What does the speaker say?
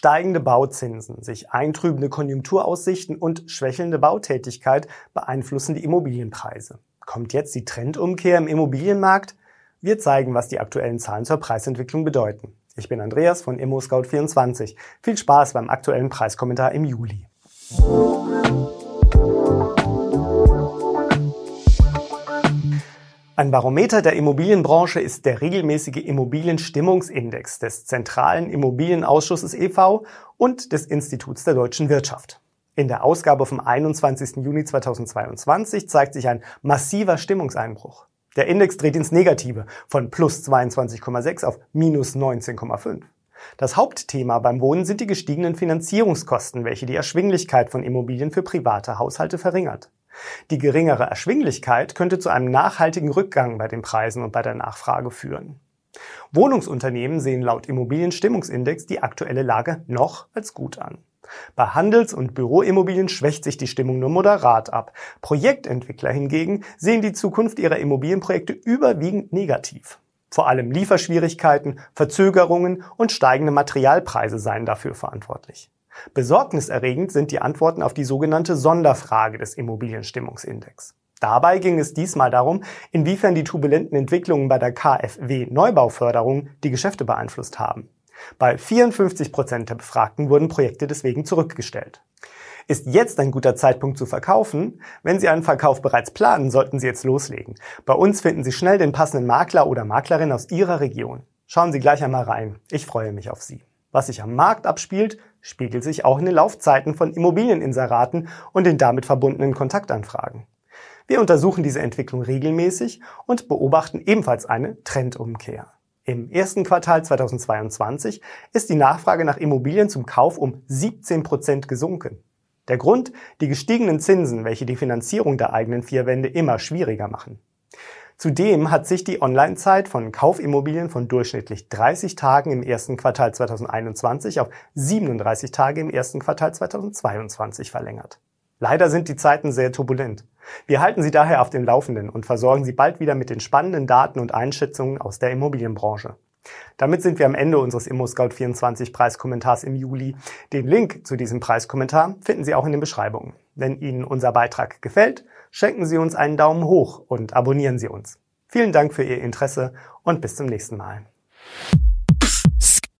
Steigende Bauzinsen, sich eintrübende Konjunkturaussichten und schwächelnde Bautätigkeit beeinflussen die Immobilienpreise. Kommt jetzt die Trendumkehr im Immobilienmarkt? Wir zeigen, was die aktuellen Zahlen zur Preisentwicklung bedeuten. Ich bin Andreas von ImmoScout24. Viel Spaß beim aktuellen Preiskommentar im Juli. Ein Barometer der Immobilienbranche ist der regelmäßige Immobilienstimmungsindex des Zentralen Immobilienausschusses e.V. und des Instituts der deutschen Wirtschaft. In der Ausgabe vom 21. Juni 2022 zeigt sich ein massiver Stimmungseinbruch. Der Index dreht ins Negative von plus 22,6 auf minus 19,5. Das Hauptthema beim Wohnen sind die gestiegenen Finanzierungskosten, welche die Erschwinglichkeit von Immobilien für private Haushalte verringert. Die geringere Erschwinglichkeit könnte zu einem nachhaltigen Rückgang bei den Preisen und bei der Nachfrage führen. Wohnungsunternehmen sehen laut Immobilienstimmungsindex die aktuelle Lage noch als gut an. Bei Handels- und Büroimmobilien schwächt sich die Stimmung nur moderat ab. Projektentwickler hingegen sehen die Zukunft ihrer Immobilienprojekte überwiegend negativ. Vor allem Lieferschwierigkeiten, Verzögerungen und steigende Materialpreise seien dafür verantwortlich. Besorgniserregend sind die Antworten auf die sogenannte Sonderfrage des Immobilienstimmungsindex. Dabei ging es diesmal darum, inwiefern die turbulenten Entwicklungen bei der KfW Neubauförderung die Geschäfte beeinflusst haben. Bei 54 Prozent der Befragten wurden Projekte deswegen zurückgestellt. Ist jetzt ein guter Zeitpunkt zu verkaufen? Wenn Sie einen Verkauf bereits planen, sollten Sie jetzt loslegen. Bei uns finden Sie schnell den passenden Makler oder Maklerin aus Ihrer Region. Schauen Sie gleich einmal rein. Ich freue mich auf Sie. Was sich am Markt abspielt, spiegelt sich auch in den Laufzeiten von Immobilieninseraten und den damit verbundenen Kontaktanfragen. Wir untersuchen diese Entwicklung regelmäßig und beobachten ebenfalls eine Trendumkehr. Im ersten Quartal 2022 ist die Nachfrage nach Immobilien zum Kauf um 17 Prozent gesunken. Der Grund? Die gestiegenen Zinsen, welche die Finanzierung der eigenen vier Wände immer schwieriger machen. Zudem hat sich die Online-Zeit von Kaufimmobilien von durchschnittlich 30 Tagen im ersten Quartal 2021 auf 37 Tage im ersten Quartal 2022 verlängert. Leider sind die Zeiten sehr turbulent. Wir halten Sie daher auf dem Laufenden und versorgen Sie bald wieder mit den spannenden Daten und Einschätzungen aus der Immobilienbranche. Damit sind wir am Ende unseres ImmoScout24 Preiskommentars im Juli. Den Link zu diesem Preiskommentar finden Sie auch in den Beschreibungen. Wenn Ihnen unser Beitrag gefällt, schenken Sie uns einen Daumen hoch und abonnieren Sie uns. Vielen Dank für Ihr Interesse und bis zum nächsten Mal.